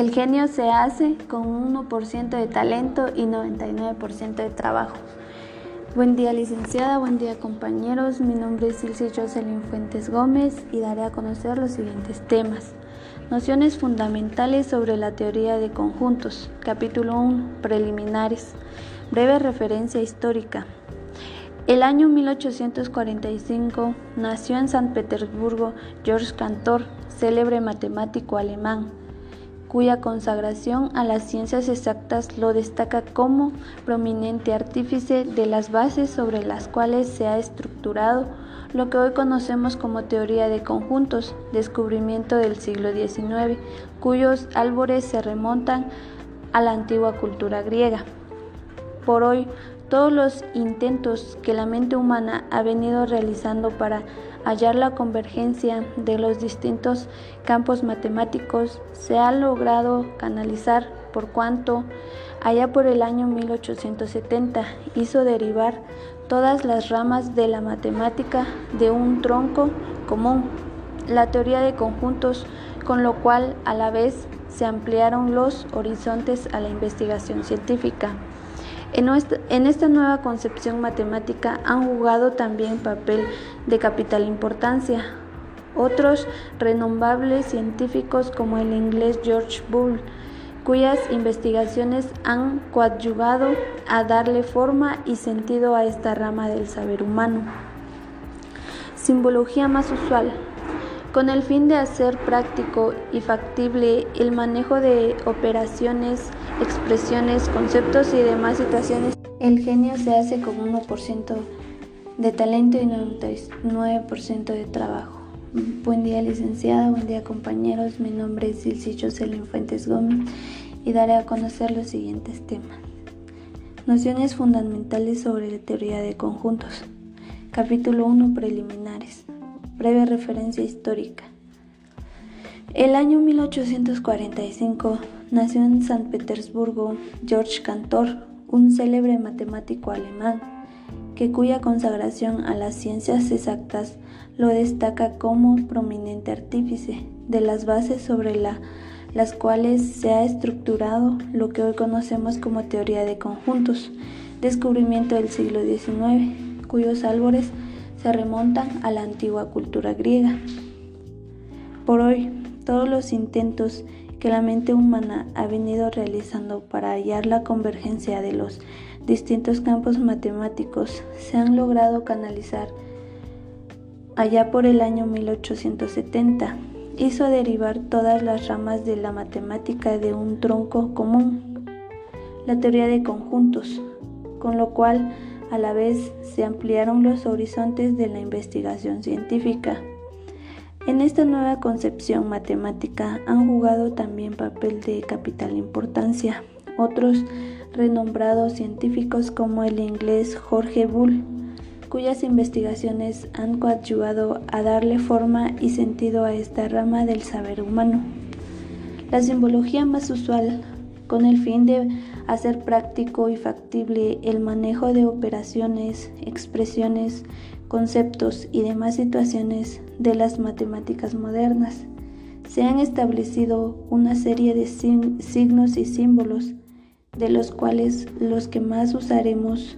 El genio se hace con un 1% de talento y 99% de trabajo. Buen día licenciada, buen día compañeros. Mi nombre es Ilse Jocelyn Fuentes Gómez y daré a conocer los siguientes temas. Nociones fundamentales sobre la teoría de conjuntos. Capítulo 1. Preliminares. Breve referencia histórica. El año 1845 nació en San Petersburgo George Cantor, célebre matemático alemán cuya consagración a las ciencias exactas lo destaca como prominente artífice de las bases sobre las cuales se ha estructurado lo que hoy conocemos como teoría de conjuntos, descubrimiento del siglo XIX, cuyos álbores se remontan a la antigua cultura griega. Por hoy, todos los intentos que la mente humana ha venido realizando para hallar la convergencia de los distintos campos matemáticos se ha logrado canalizar por cuanto allá por el año 1870 hizo derivar todas las ramas de la matemática de un tronco común, la teoría de conjuntos, con lo cual a la vez se ampliaron los horizontes a la investigación científica. En, esta nueva concepción matemática han jugado también papel de capital importancia otros renombrables científicos como el inglés George Bull, cuyas investigaciones han coadyuvado a darle forma y sentido a esta rama del saber humano. Simbología más usual con el fin de hacer práctico y factible el manejo de operaciones, expresiones, conceptos y demás situaciones. El genio se hace con 1% de talento y 99% de trabajo. Buen día licenciada, buen día compañeros, mi nombre es Ilse Jocelyn Fuentes Gómez y daré a conocer los siguientes temas. Nociones fundamentales sobre la teoría de conjuntos. Capítulo 1 Preliminares. Breve referencia histórica. El año 1845 nació en San Petersburgo George Cantor, un célebre matemático alemán, que cuya consagración a las ciencias exactas lo destaca como prominente artífice de las bases sobre las cuales se ha estructurado lo que hoy conocemos como teoría de conjuntos, descubrimiento del siglo XIX, cuyos álbores se remontan a la antigua cultura griega. Por hoy, todos los intentos que la mente humana ha venido realizando para hallar la convergencia de los distintos campos matemáticos se han logrado canalizar allá por el año 1870. Hizo derivar todas las ramas de la matemática de un tronco común, la teoría de conjuntos, con lo cual a la vez se ampliaron los horizontes de la investigación científica. En esta nueva concepción matemática han jugado también papel de capital importancia otros renombrados científicos como el inglés Jorge Bull, cuyas investigaciones han coadyuvado a darle forma y sentido a esta rama del saber humano. La simbología más usual con el fin de hacer práctico y factible el manejo de operaciones, expresiones, conceptos y demás situaciones de las matemáticas modernas. Se han establecido una serie de signos y símbolos, de los cuales los que más usaremos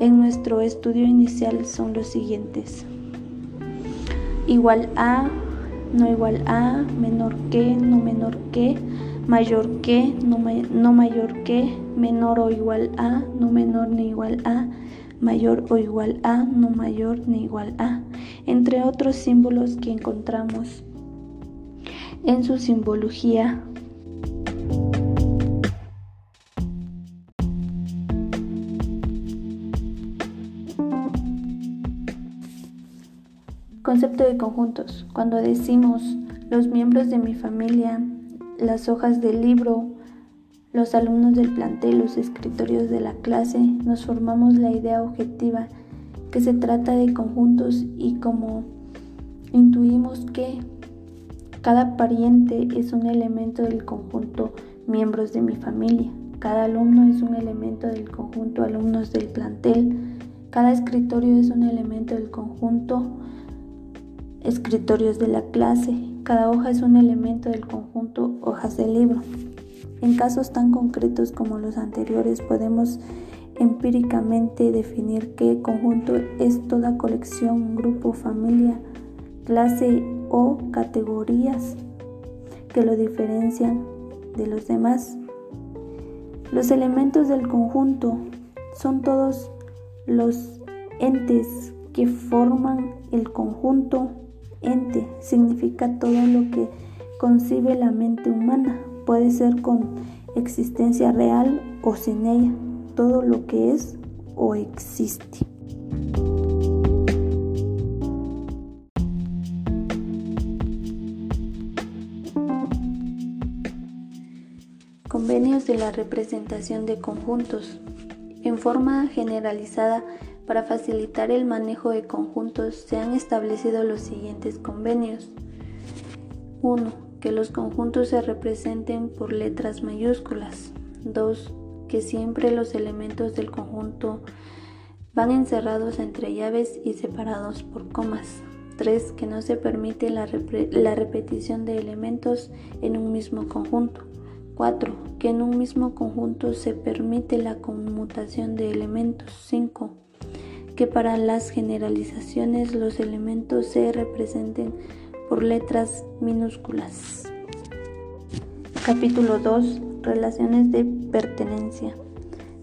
en nuestro estudio inicial son los siguientes. Igual a, no igual a, menor que, no menor que, mayor que, no, mayor que, menor o igual a, no menor ni igual a, mayor o igual a, no mayor ni igual a, entre otros símbolos que encontramos en su simbología. Concepto de conjuntos. Cuando decimos los miembros de mi familia las hojas del libro, los alumnos del plantel, los escritorios de la clase, nos formamos la idea objetiva que se trata de conjuntos y como intuimos que cada pariente es un elemento del conjunto miembros de mi familia, cada alumno es un elemento del conjunto alumnos del plantel, cada escritorio es un elemento del conjunto escritorios de la clase, Cada hoja es un elemento del conjunto hojas del libro. En casos tan concretos como los anteriores podemos empíricamente definir que conjunto es toda colección, grupo, familia, clase o categorías que lo diferencian de los demás. Los elementos del conjunto son todos los entes que forman el conjunto. Ente significa todo lo que concibe la mente humana. Puede ser con existencia real o sin ella. Todo lo que es o existe. Convenios de la representación de conjuntos. En forma generalizada, para facilitar el manejo de conjuntos se han establecido los siguientes convenios. 1. Que los conjuntos se representen por letras mayúsculas. 2. Que siempre los elementos del conjunto van encerrados entre llaves y separados por comas. 3. Que no se permite la, la repetición de elementos en un mismo conjunto. 4. Que en un mismo conjunto se permite la conmutación de elementos. 5. Que para las generalizaciones los elementos se representen por letras minúsculas. Capítulo 2. Relaciones de pertenencia.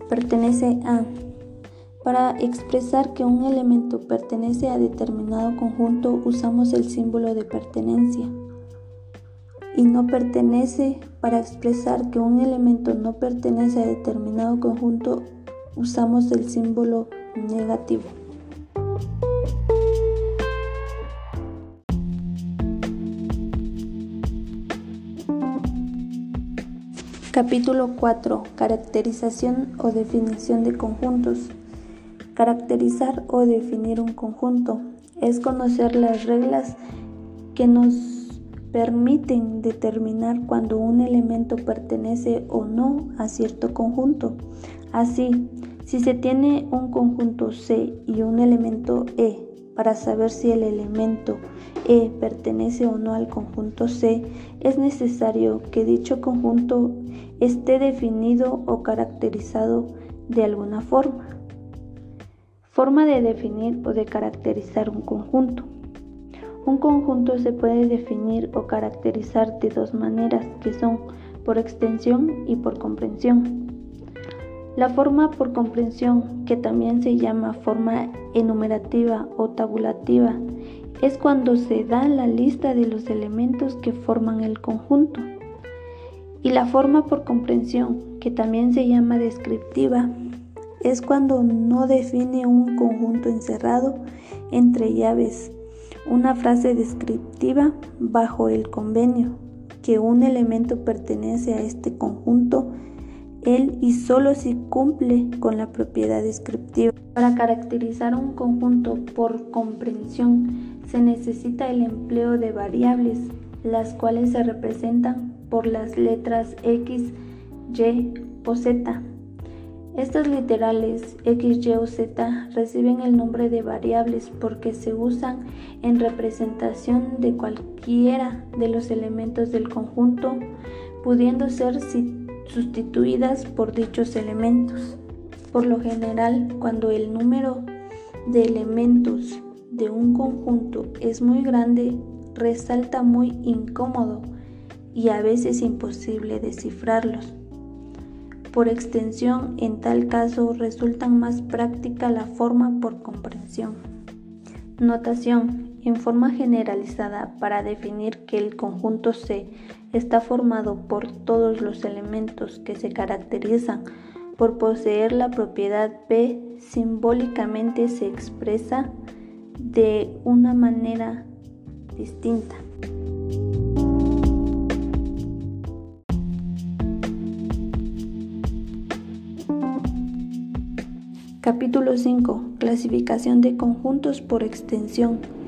Pertenece a. Para expresar que un elemento pertenece a determinado conjunto usamos el símbolo de pertenencia y no pertenece para expresar que un elemento no pertenece a determinado conjunto usamos el símbolo negativo. Capítulo 4. Caracterización o definición de conjuntos. Caracterizar o definir un conjunto es conocer las reglas que nos permiten determinar cuando un elemento pertenece o no a cierto conjunto. Así, si se tiene un conjunto C y un elemento E, para saber si el elemento E pertenece o no al conjunto C, es necesario que dicho conjunto esté definido o caracterizado de alguna forma. Forma de definir o de caracterizar un conjunto. Un conjunto se puede definir o caracterizar de dos maneras, que son por extensión y por comprensión. La forma por comprensión, que también se llama forma enumerativa o tabulativa, es cuando se da la lista de los elementos que forman el conjunto. Y la forma por comprensión, que también se llama descriptiva, es cuando no define un conjunto encerrado entre llaves una frase descriptiva bajo el convenio, que un elemento pertenece a este conjunto, él y solo si cumple con la propiedad descriptiva. Para caracterizar un conjunto por comprensión se necesita el empleo de variables, las cuales se representan por las letras X, Y o Z estas literales X, Y o Z reciben el nombre de variables porque se usan en representación de cualquiera de los elementos del conjunto, pudiendo ser sustituidas por dichos elementos. Por lo general, cuando el número de elementos de un conjunto es muy grande, resalta muy incómodo y a veces imposible descifrarlos. Por extensión, en tal caso resulta más práctica la forma por comprensión. Notación. En forma generalizada, para definir que el conjunto C está formado por todos los elementos que se caracterizan por poseer la propiedad P, simbólicamente se expresa de una manera distinta. Capítulo 5. Clasificación de conjuntos por extensión.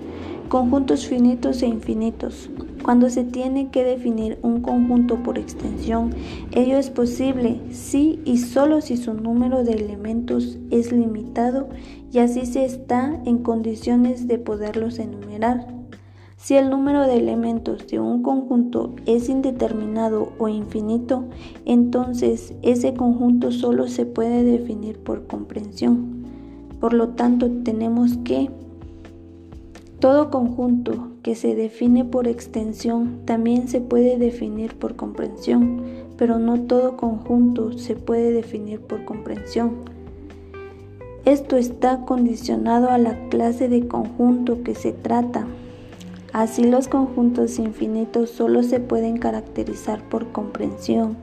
Conjuntos finitos e infinitos. Cuando se tiene que definir un conjunto por extensión, ello es posible si y solo si su número de elementos es limitado y así se está en condiciones de poderlos enumerar. Si el número de elementos de un conjunto es indeterminado o infinito, entonces ese conjunto solo se puede definir por comprensión. Por lo tanto, tenemos que todo conjunto que se define por extensión también se puede definir por comprensión, pero no todo conjunto se puede definir por comprensión. Esto está condicionado a la clase de conjunto que se trata. Así los conjuntos infinitos solo se pueden caracterizar por comprensión.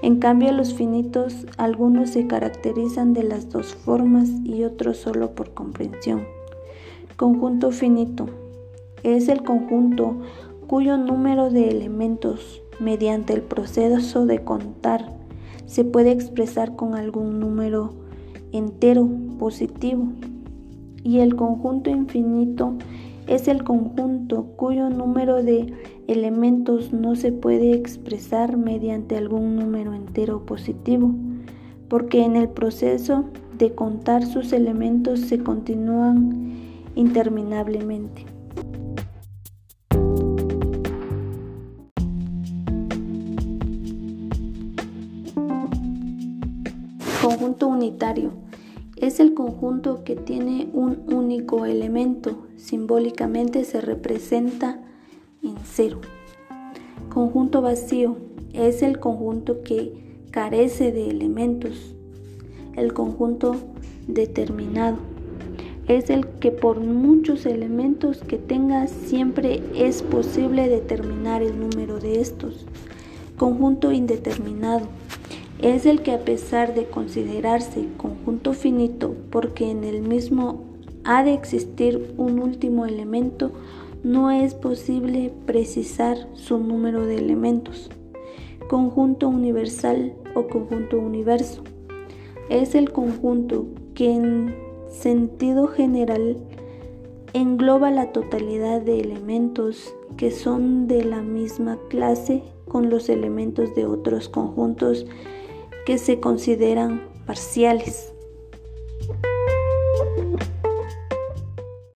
En cambio los finitos algunos se caracterizan de las dos formas y otros solo por comprensión. Conjunto finito. Es el conjunto cuyo número de elementos mediante el proceso de contar se puede expresar con algún número entero positivo. Y el conjunto infinito es el conjunto cuyo número de elementos no se puede expresar mediante algún número entero positivo, porque en el proceso de contar sus elementos se continúan interminablemente. Conjunto unitario es el conjunto que tiene un único elemento, simbólicamente se representa en cero. Conjunto vacío es el conjunto que carece de elementos. El conjunto determinado es el que por muchos elementos que tenga siempre es posible determinar el número de estos. Conjunto indeterminado es el que a pesar de considerarse conjunto finito porque en el mismo ha de existir un último elemento, no es posible precisar su número de elementos. Conjunto universal o conjunto universo es el conjunto que en sentido general engloba la totalidad de elementos que son de la misma clase con los elementos de otros conjuntos que se consideran parciales.